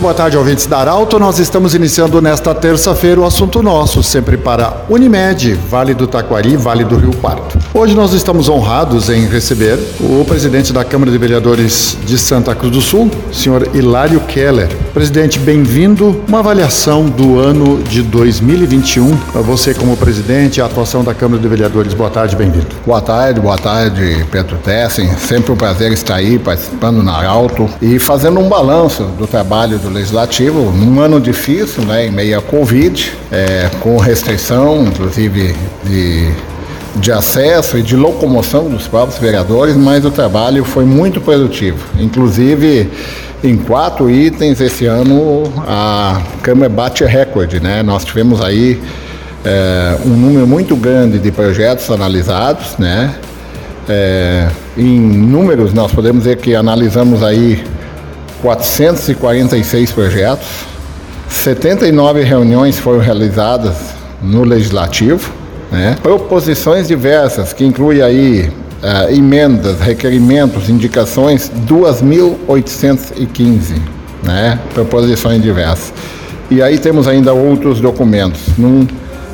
Muito boa tarde, ouvintes da Arauto. Nós estamos iniciando nesta terça-feira o assunto nosso, sempre para Unimed, Vale do Taquari, Vale do Rio Quarto. Hoje nós estamos honrados em receber o presidente da Câmara de Vereadores de Santa Cruz do Sul, senhor Hilário Keller. Presidente, bem-vindo. Uma avaliação do ano de 2021 para você como presidente a atuação da Câmara de Vereadores. Boa tarde, bem-vindo. Boa tarde, boa tarde, Pedro Tessen. Sempre um prazer estar aí participando na Arauto e fazendo um balanço do trabalho do Legislativo num ano difícil, né, em meio à Covid, é, com restrição, inclusive, de de acesso e de locomoção dos próprios vereadores, mas o trabalho foi muito produtivo. Inclusive, em quatro itens esse ano a Câmara bate recorde, né? Nós tivemos aí é, um número muito grande de projetos analisados, né? É, em números nós podemos dizer que analisamos aí 446 projetos, 79 reuniões foram realizadas no legislativo, né? Proposições diversas, que inclui aí uh, emendas, requerimentos, indicações, 2.815 né? proposições diversas. E aí temos ainda outros documentos. Num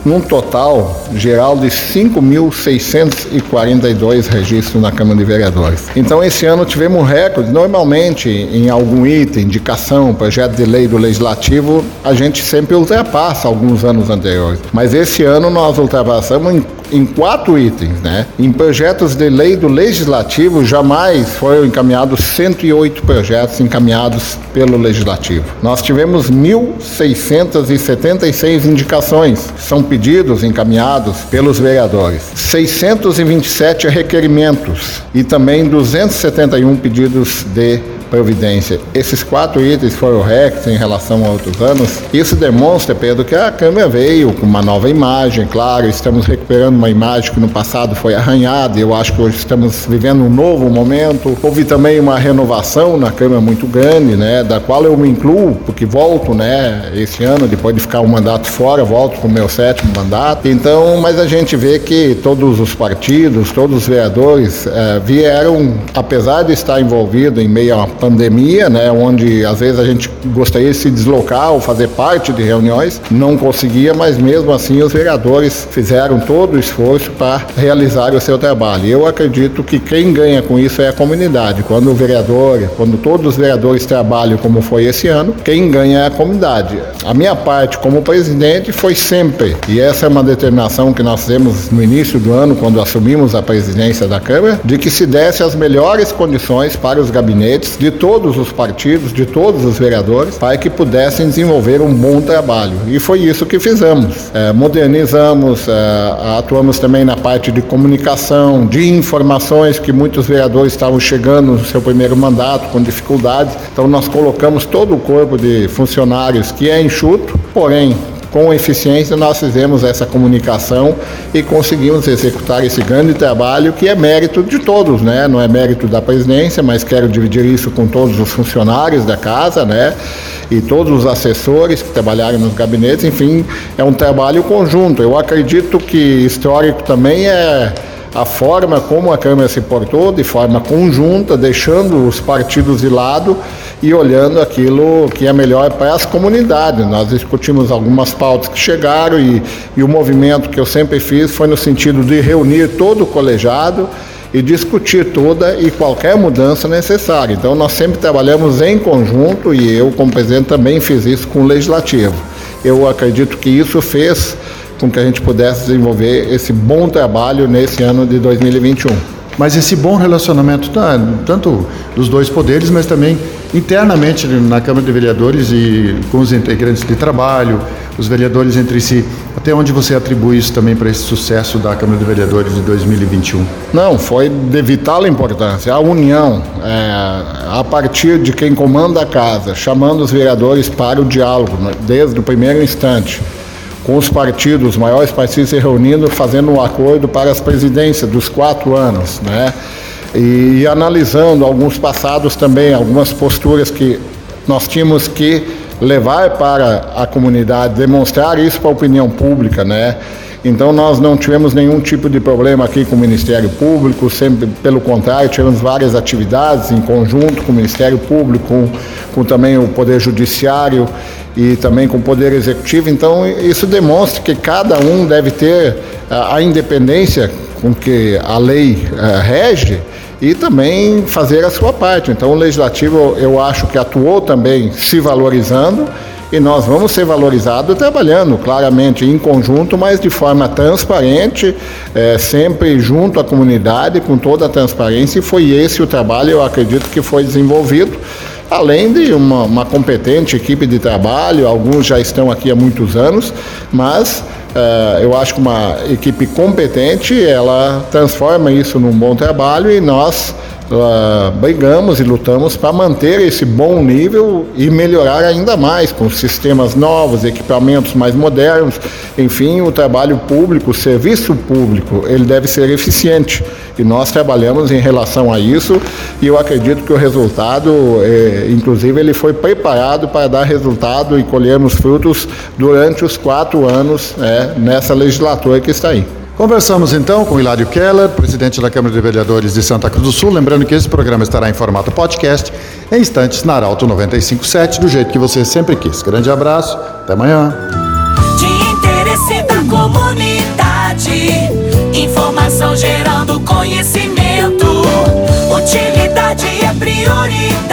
num total geral de 5.642 registros na Câmara de Vereadores. Então, esse ano tivemos recorde. Normalmente, em algum item, indicação, projeto de lei do Legislativo, a gente sempre ultrapassa alguns anos anteriores. Mas esse ano nós ultrapassamos em em quatro itens, né? Em projetos de lei do Legislativo, jamais foram encaminhados 108 projetos encaminhados pelo Legislativo. Nós tivemos 1.676 indicações, são pedidos encaminhados pelos vereadores, 627 requerimentos e também 271 pedidos de Previdência. Esses quatro itens foram recs em relação a outros anos. Isso demonstra, Pedro, que a Câmara veio com uma nova imagem, claro, estamos recuperando uma imagem que no passado foi arranhada, eu acho que hoje estamos vivendo um novo momento. Houve também uma renovação na Câmara muito grande, né, da qual eu me incluo, porque volto, né, esse ano, depois de ficar um mandato fora, volto com o meu sétimo mandato. Então, mas a gente vê que todos os partidos, todos os vereadores eh, vieram, apesar de estar envolvido em meio a pandemia, né, onde às vezes a gente gostaria de se deslocar ou fazer parte de reuniões, não conseguia, mas mesmo assim os vereadores fizeram todo o esforço para realizar o seu trabalho. Eu acredito que quem ganha com isso é a comunidade. Quando o vereador, quando todos os vereadores trabalham como foi esse ano, quem ganha é a comunidade. A minha parte como presidente foi sempre, e essa é uma determinação que nós fizemos no início do ano, quando assumimos a presidência da Câmara, de que se desse as melhores condições para os gabinetes de de todos os partidos, de todos os vereadores, para que pudessem desenvolver um bom trabalho. E foi isso que fizemos. É, modernizamos, é, atuamos também na parte de comunicação, de informações que muitos vereadores estavam chegando no seu primeiro mandato com dificuldades. Então nós colocamos todo o corpo de funcionários que é enxuto, porém com eficiência nós fizemos essa comunicação e conseguimos executar esse grande trabalho que é mérito de todos, né? Não é mérito da presidência, mas quero dividir isso com todos os funcionários da casa, né? E todos os assessores que trabalharam nos gabinetes, enfim, é um trabalho conjunto. Eu acredito que histórico também é a forma como a Câmara se portou, de forma conjunta, deixando os partidos de lado e olhando aquilo que é melhor para as comunidades. Nós discutimos algumas pautas que chegaram e, e o movimento que eu sempre fiz foi no sentido de reunir todo o colegiado e discutir toda e qualquer mudança necessária. Então, nós sempre trabalhamos em conjunto e eu, como presidente, também fiz isso com o legislativo. Eu acredito que isso fez com que a gente pudesse desenvolver esse bom trabalho nesse ano de 2021. Mas esse bom relacionamento, tá, tanto dos dois poderes, mas também internamente na Câmara de Vereadores e com os integrantes de trabalho, os vereadores entre si. Até onde você atribui isso também para esse sucesso da Câmara de Vereadores de 2021? Não, foi de vital importância. A união, é, a partir de quem comanda a casa, chamando os vereadores para o diálogo, né, desde o primeiro instante com os partidos, os maiores partidos se reunindo, fazendo um acordo para as presidências dos quatro anos, né? E, analisando alguns passados também, algumas posturas que nós tínhamos que levar para a comunidade, demonstrar isso para a opinião pública, né? Então nós não tivemos nenhum tipo de problema aqui com o Ministério Público, sempre pelo contrário, tivemos várias atividades em conjunto com o Ministério Público, com, com também o Poder Judiciário e também com o Poder Executivo. Então isso demonstra que cada um deve ter a, a independência com que a lei uh, rege e também fazer a sua parte. Então o legislativo eu acho que atuou também se valorizando e nós vamos ser valorizados trabalhando claramente em conjunto, mas de forma transparente, é, sempre junto à comunidade, com toda a transparência, e foi esse o trabalho, eu acredito que foi desenvolvido. Além de uma, uma competente equipe de trabalho, alguns já estão aqui há muitos anos, mas Uh, eu acho que uma equipe competente ela transforma isso num bom trabalho e nós uh, brigamos e lutamos para manter esse bom nível e melhorar ainda mais com sistemas novos, equipamentos mais modernos. Enfim, o trabalho público, o serviço público, ele deve ser eficiente e nós trabalhamos em relação a isso e eu acredito que o resultado, eh, inclusive, ele foi preparado para dar resultado e colhermos frutos durante os quatro anos eh, nessa legislatura que está aí. Conversamos então com Hilário Keller, presidente da Câmara de Vereadores de Santa Cruz do Sul. Lembrando que esse programa estará em formato podcast em instantes na Arauto 957, do jeito que você sempre quis. Grande abraço, até amanhã. De interesse da comunidade, informação gerando conhecimento. Utilidade é prioridade.